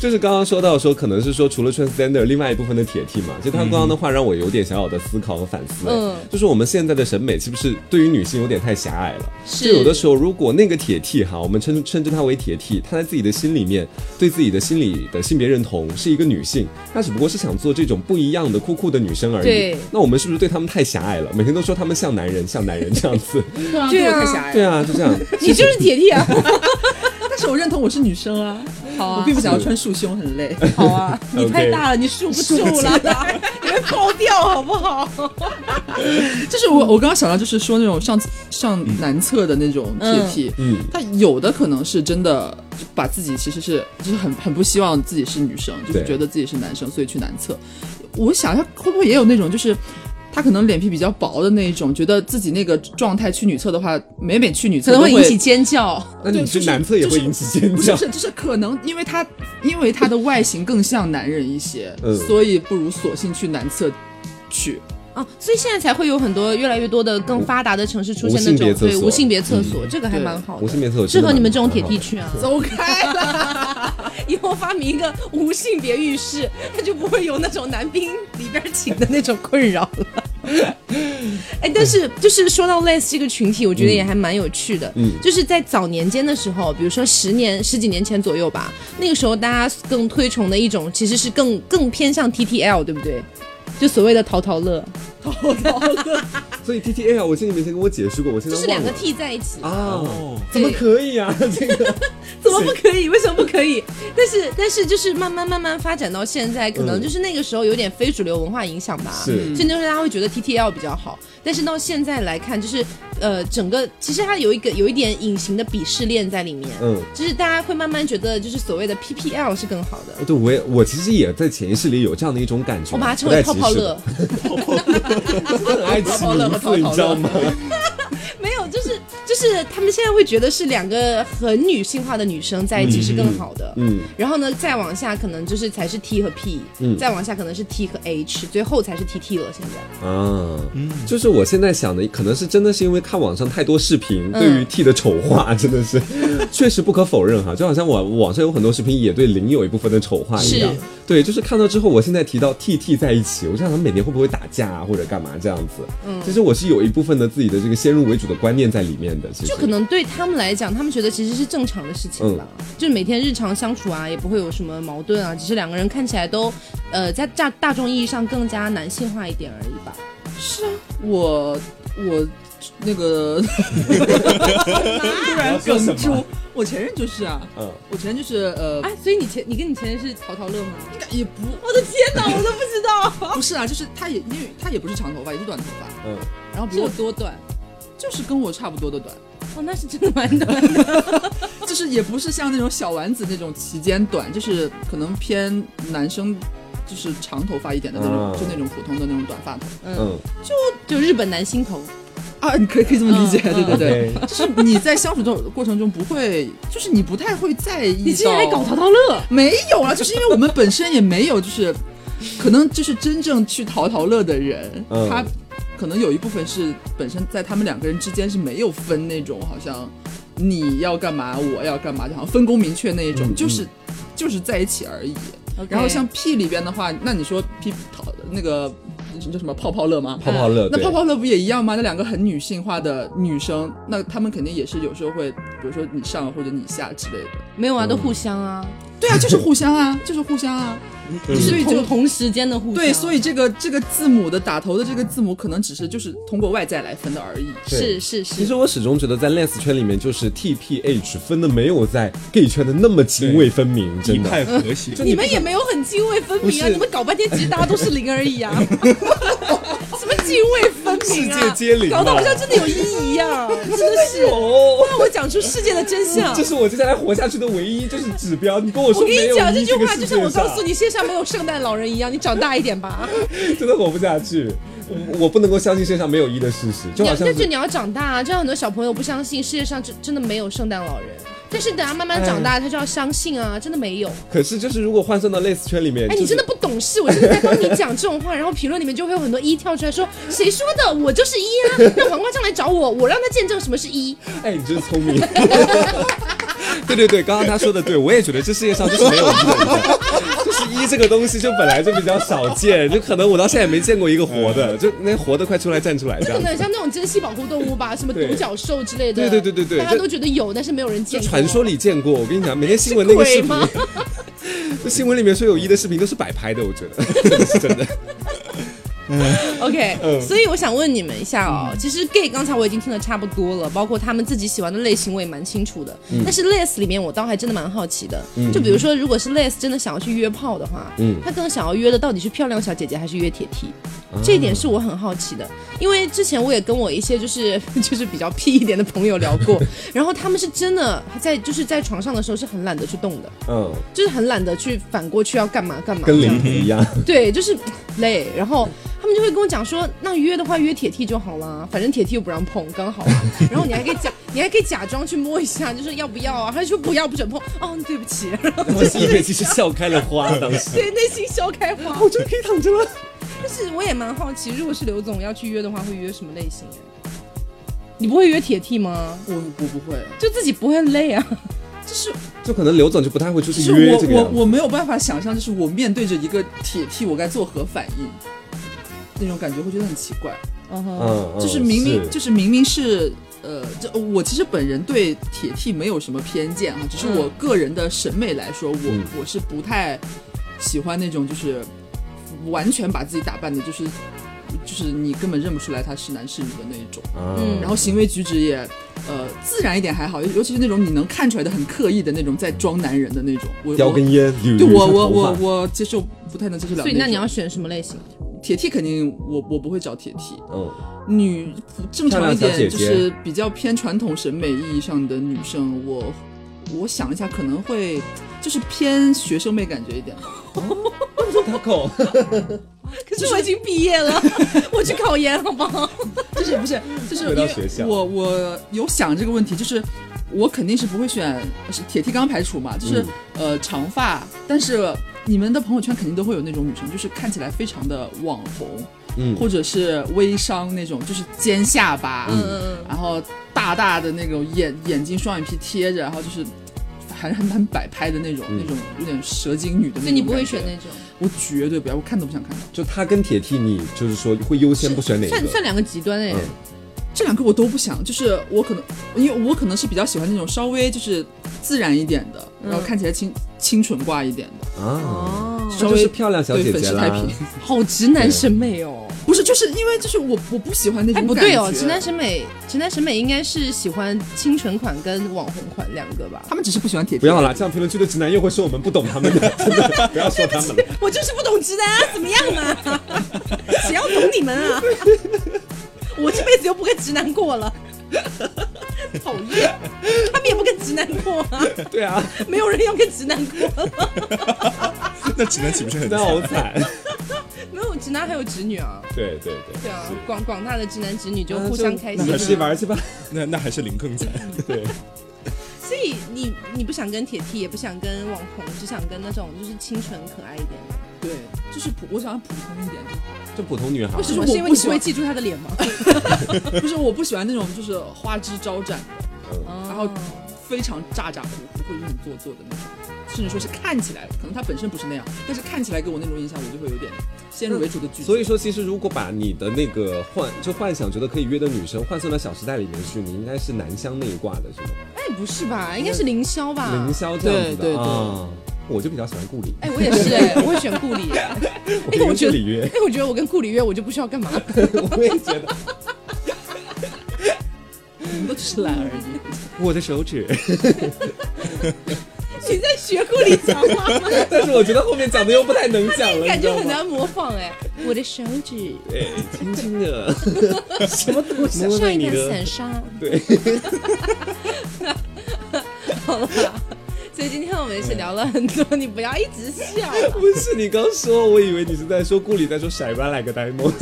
就是刚刚说到说，可能是说除了 transgender，另外一部分的铁 T 嘛，其实他刚刚的话让我有点小小的思考和反思。嗯就是我们现在的审美是不是对于女性有点太狭隘了？是就有的时候，如果那个铁 T 哈，我们称称之他为铁 T，他在自己的心里面对自己的心理的性别认同是一个女性，他只不过是想做这种不一样的酷酷的女生而已。对那我们是不是对他们太狭隘了？每天都说他们像男人，像男人这样子。对啊。对啊，就这样。你就是铁 T 啊！但是我认同我是女生啊，好啊。我并不想要穿束胸，很累。好啊，你太大了，你束不住了，你会爆掉好不好？就是我我刚刚想到，就是说那种上上男厕的那种铁 T，嗯。他有的可能是真的把自己其实是就是很很不希望自己是女生，就是觉得自己是男生，所以去男厕。我想一下，会不会也有那种就是他可能脸皮比较薄的那一种，觉得自己那个状态去女厕的话，每每去女厕都会能会引起尖叫。那你对就是去男厕也会引起尖叫不是不。是，就是可能因为他因为他的外形更像男人一些，嗯所以不如索性去男厕去。啊，所以现在才会有很多越来越多的更发达的城市出现那种对无性别厕所，这个还蛮好的，无性别厕所适合你们这种铁真的蛮弟去啊。走开了，以后发明一个无性别浴室，他就不会有那种男宾里边请的那种困扰了。哎，但是就是说到 les 这个群体，我觉得也还蛮有趣的。嗯就是在早年间的时候，比如说十年、十几年前左右吧，那个时候大家更推崇的一种其实是更更偏向 TTL，对不对？就所谓的淘淘乐，淘淘乐 所以 T T A 啊，我记得你以前跟我解释过，我现在就是两个 T 在一起。啊，哦，怎么可以啊？这个 怎么不可以？为什么不可以？但是但是就是慢慢慢慢发展到现在，可能嗯就是那个时候有点非主流文化影响吧。是所以那时候大家会觉得 TTL 比较好，但是到现在来看，就是呃整个其实它有一个有一点隐形的鄙视链在里面。嗯。就是大家会慢慢觉得，就是所谓的 PPL 是更好的，对，我也我其实也在潜意识里有这样的一种感觉，我把它称为泡泡乐。很爱起泡泡乐名字，你知道吗？是他们现在会觉得是两个很女性化的女生在一起是更好的。嗯，然后呢，再往下可能就是才是 T 和 P，、嗯再往下可能是 T 和 H，最后才是 TT 了。现在。啊，就是我现在想的，可能是真的是因为看网上太多视频，嗯对于 T 的丑化 真的是确实不可否认哈。就好像我网上有很多视频也对零有一部分的丑化一样。对，就是看到之后，我现在提到 T T 在一起，我就想他们每年会不会打架啊，或者干嘛这样子。嗯，其实我是有一部分的自己的这个先入为主的观念在里面的。其实。就可能对他们来讲，他们觉得其实是正常的事情吧，就是每天日常相处啊，也不会有什么矛盾啊，只是两个人看起来都，呃，在大大众意义上更加男性化一点而已吧。是啊，我我那个 突然说什么？哽住，我前任就是啊，嗯，我前任就是呃，哎，所以你前你跟你前任是淘淘乐吗？应该也不。我的天哪，我都不知道。不是啊，就是他也因为他也不是长头发，也是短头发，嗯，然后比我多短。就是跟我差不多的短，哦，那是真的蛮短的。就是也不是像那种小丸子那种齐肩短，就是可能偏男生。就是长头发一点的那种，啊就那种普通的那种短发头嗯，就，就日本男星头。啊，你可以可以这么理解，嗯对对对就是你在相处中过程中不会，就是你不太会在意。你竟然还搞淘淘乐？没有啊，就是因为我们本身也没有，就是可能就是真正去淘淘乐的人，嗯他可能有一部分是本身在他们两个人之间是没有分那种好像你要干嘛我要干嘛，就好像分工明确那一种，嗯就是就是在一起而已。然后像 P 里边的话，那你说 P 淘那个叫什么泡泡乐吗？泡泡乐，那泡泡乐不也一样吗？那两个很女性化的女生，那她们肯定也是有时候会，比如说你上或者你下之类的。没有啊，都互相啊，对啊，就是互相啊，就是互相啊。嗯所以就同同时间的互相。对，所以这个这个字母的打头的这个字母，可能只是就是通过外在来分的而已。是是是。其实我始终觉得在 les 圈里面，就是 T P H 分的没有在 gay 圈的那么泾渭分明，一真的。派和谐。你们也没有很泾渭分明啊！你们搞半天，其实大家都是零而已啊。什么泾渭分明啊？世界皆零嘛搞得好像真的有意义一样，真的是。哦，让我讲出世界的真相这。是我接下来活下去的唯一就是指标。你跟我说我跟你讲这句话，就像我告诉你，世界上没有圣诞老人一样，你长大一点吧。真的活不下去。我我不能够相信世界上没有一的事实，就你好像要但是你要长大啊！就像很多小朋友不相信世界上真真的没有圣诞老人，但是等他慢慢长大，他就要相信啊，真的没有。可是就是如果换算到 les 圈里面，哎，你真的不懂事！我真的在帮你讲这种话，然后评论里面就会有很多一跳出来说：“ 谁说的？我就是一啊！让黄瓜酱来找我，我让他见证什么是一。哎，你真聪明。对对对，刚刚他说的对，我也觉得这世界上就是没有一这个东西就本来就比较少见，就可能我到现在也没见过一个活的，就那活的快出来站出来这样。可能像那种珍稀保护动物吧，什么独角兽之类的。对对对对对大家都觉得有，但是没有人见过。传说里见过，我跟你讲，每天新闻那个视频是鬼吗，就 新闻里面说有一的视频都是摆拍的，我觉得 是真的。OK，、嗯所以我想问你们一下哦，其实 gay 刚才我已经听得差不多了，包括他们自己喜欢的类型我也蛮清楚的。嗯但是 les 里面我倒还真的蛮好奇的，就比如说如果是 les 真的想要去约炮的话，嗯他更想要约的到底是漂亮小姐姐还是约铁 T？、这一点是我很好奇的，因为之前我也跟我一些就是 就是比较屁一点的朋友聊过，然后他们是真的在就是在床上的时候是很懒得去动的，嗯，就是很懒得去反过去要干嘛干嘛，跟灵体一样。对，就是累。然后他他们就会跟我讲说，那约的话约铁 T 就好了，反正铁 T 又不让碰，刚好啊。然后你还可以假，你还可以假装去摸一下，就是要不要啊？他就说不要，不准碰。哦，对不起，然后然后心里面其实笑开了花，当时。对内心笑开花。我就可以躺着了。但是我也蛮好奇，如果是刘总要去约的话，会约什么类型？你不会约铁 T 吗？我我不会，就自己不会累啊？就是就可能刘总就不太会出去约这个我我。我没有办法想象，就是我面对着一个铁 T，我该作何反应？那种感觉会觉得很奇怪。嗯哼，就是明明就是明明是呃，这我其实本人对铁 T 没有什么偏见啊，只是我个人的审美来说，我、嗯。我是不太喜欢那种就是完全把自己打扮的，就是就是你根本认不出来他是男是女的那一种，啊。嗯然后行为举止也呃自然一点还好，尤尤其是那种你能看出来的很刻意的那种在装男人的那种，我我叼根烟，捋对捋一下我我我我接受不太能接受了。所以那你要选什么类型？铁 T 肯定我我不会找铁 T，嗯，女正常一点就是比较偏传统审美意义上的女生，我我想一下可能会就是偏学生妹感觉一点。吧。他口，可是我已经毕业了，我去考研好不好？就是不是就是回因为我我有想这个问题，就是我肯定是不会选是铁 T 刚排除嘛，就是、嗯。呃长发，但是你们的朋友圈肯定都会有那种女生，就是看起来非常的网红，嗯，或者是微商那种，就是尖下巴，嗯嗯。然后大大的那种眼眼睛双眼皮贴着，然后就是还很很摆拍的那种、嗯那种有点蛇精女的那种。所以你不会选那？种，我绝对不要，我看都不想看到。就他跟铁 T，你就是说会优先不选哪一个？算算两个极端哎。嗯这两个我都不想，就是我可能因为我可能是比较喜欢那种稍微就是自然一点的，嗯然后看起来清清纯挂一点的，啊，哦，这就是漂亮小姐姐啦。好直男审美哦。不是，就是因为就是我我不喜欢那种哎，不对哦，直男审美，直男审美应该是喜欢清纯款跟网红款两个吧？他们只是不喜欢铁。不要啦，这样评论区的直男又会说我们不懂他们的，真的不要说他们。我就是不懂直男啊，怎么样嘛？谁要懂你们啊？我这辈子又不跟直男过了，讨厌，他们也不跟直男过啊，对啊，没有人要跟直男过了，那直男岂不是很那惨？好惨。没有直男还有直女啊，对对对，对啊，广广大的直男直女就啊互相开心那还是啊。玩去吧。那那还是零更惨。对，所以你你不想跟铁 T，也不想跟网红，只想跟那种就是清纯可爱一点的。对，就是普，我想要普通一点就好。就普通女孩为。什么？我是因为不喜欢你不会记住她的脸吗？不是，我不喜欢那种就是花枝招展的，然然后非常咋咋呼呼或者是很做作的那种，甚至说是看起来可能他本身不是那样，但是看起来给我那种印象，我就会有点先入为主的拒绝。所以说，其实如果把你的那个幻就幻想觉得可以约的女生换算到《小时代》里面去，你应该是南湘那一挂的是吗？哎，不是吧？应该是凌霄吧？凌霄这样子的对对对啊。我就比较喜欢顾里，哎，我也是哎，我会选顾里。我可以跟我觉得顾里因，为我觉得我跟顾里约，我就不需要干嘛。我也觉得你们都只是懒而已。我的手指，你在学顾里讲话吗？但是我觉得后面讲的又不太能讲了，感？觉很难模仿哎。我的手指对，轻轻的，什么东西？摸上一盘在你的散沙。对，好了。所以今天我们是聊了很多，你不要一直笑。不是你刚说，我以为你是在说顾里，在说甩吧来个呆萌。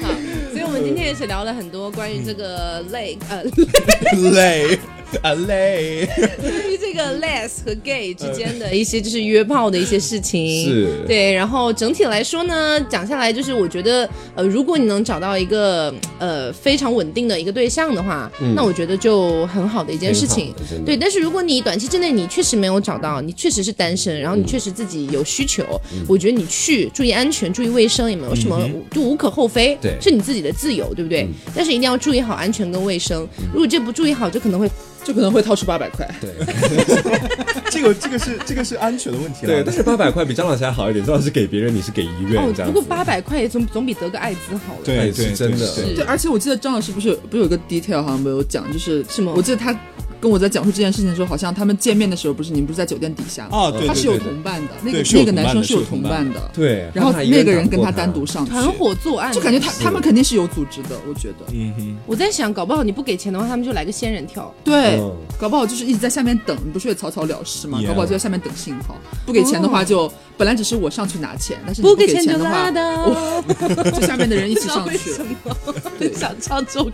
好，所以我们今天也是聊了很多关于这个累呃 累 啊累，对 于这个 less 和 gay 之间的一些就是约炮的一些事情，是。对。然后整体来说呢，讲下来就是我觉得，呃，如果你能找到一个呃非常稳定的一个对象的话，那我觉得就很好的一件事情。对，但是如果你短期之内你确实没有找到，你确实是单身，然后你确实自己有需求，我觉得你去注意安全、注意卫生也没有什么，就无可厚非，对。是你自己的自由，对不对？但是一定要注意好安全跟卫生，如果这不注意好，就可能会就可能会掏出八百块。对 这个这个是这个是安全的问题了对，但是八百块比张老师还好一点，张老师给别人，你是给医院哦这，样。不过八百块也总总比得个艾滋好了。哎对对是真的对对，而且我记得张老师不是不是有个 detail 好像没有讲，就是什么我记得他跟我在讲述这件事情的时候，好像他们见面的时候不是你们不是在酒店底下吗？啊，对他是有同伴的，那个那个男生是有同伴的对，然后那个人跟他单独上去，团伙作案，就感觉他他们肯定是有组织的，我觉得。嗯哼，我在想，搞不好你不给钱的话，他们就来个仙人跳。对，嗯搞不好就是一直在下面等，你不是也草草了事吗搞不好就在下面等信号。不给钱的话就，本来只是我上去拿钱，但是你不给给钱的话。就下面的人一起上去 道为。什么想唱这首歌。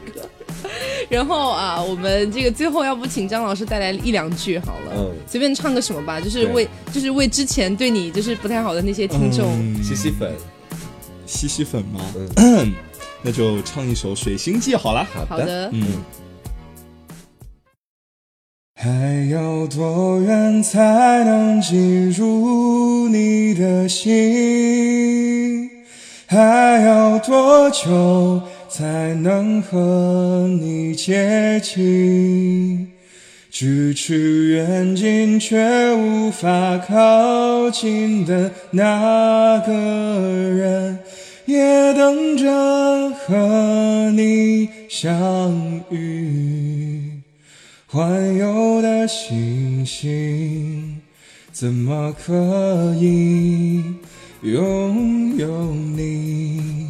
然后啊，我们这个最后要不请张老师带来一两句好了，嗯随便唱个什么吧，就是为就是为之前对你就是不太好的那些听众。嗯吸吸粉，吸吸粉吗？那就唱一首《水星记》好了。好的，嗯。还要多远才能进入你的心？还要多久才能和你接近？咫尺远近却无法靠近的那个人，也等着和你相遇。环游的星星，怎么可以拥有你？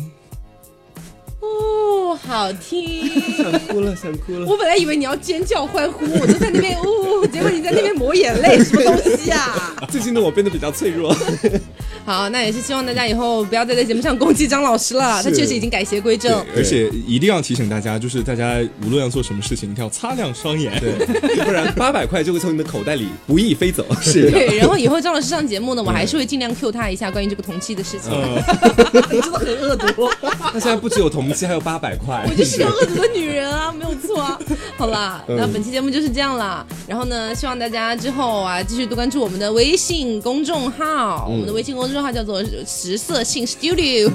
哦，好听。想哭了，想哭了。我本来以为你要尖叫欢呼，我就在那边呜、结果你在那边抹眼泪，什么东西啊？最近的我变得比较脆弱，好，那也是希望大家以后不要再在节目上攻击张老师了，他确实已经改邪归正。而且一定要提醒大家，就是大家无论要做什么事情，一定要擦亮双眼。对，不然八百块就会从你的口袋里不易飞走。是对，然后以后张老师上节目呢，我还是会尽量 Q 他一下关于这个同期的事情。嗯，你真的很恶毒，那现在不只有同期，还有八百块。我就是个恶毒的女人啊，没有错啊。好啦，嗯那本期节目就是这样啦。然后呢，希望大家之后啊，继续多关注我们的微信公众号，我们的微信公众号叫做“十 色性 Studio”。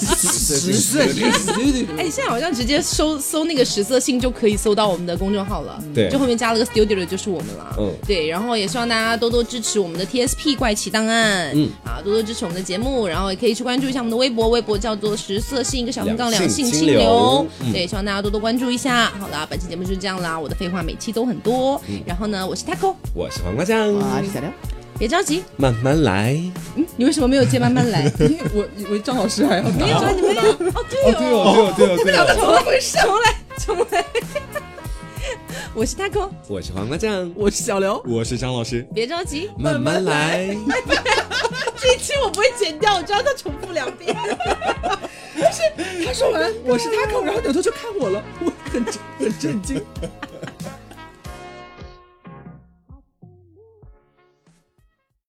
十色性 Studio，哎，现在好像直接搜搜那个十色性就可以搜到我们的公众号了。对就后面加了个 studio 的就是我们了。嗯对，然后也希望大家多多支持我们的 TSP 怪奇档案。嗯，啊，多多支持我们的节目，然后也可以去关注一下我们的微博，微博叫做十色性一个小横杠两两性性清流清流。嗯对，希望大家多多关注一下。好啦，本期节目就是这样啦，我的废话每期都很多。嗯然后呢，我是 Taco，我是黄瓜酱，我是，小廖，别着急，慢慢来。嗯，你为什么没有接慢慢来？因为我以为张老师还要没有啊，你们俩哦，对哦，对哦，对哦，对哦。怎么回事？重来，重来。我是 Taco，我是黄瓜酱，我是小刘，我是张老师。别着急，慢慢来。这一期我不会剪掉，我知道他重复两遍。他说完我是他口，然后扭头就看我了，我很很震惊。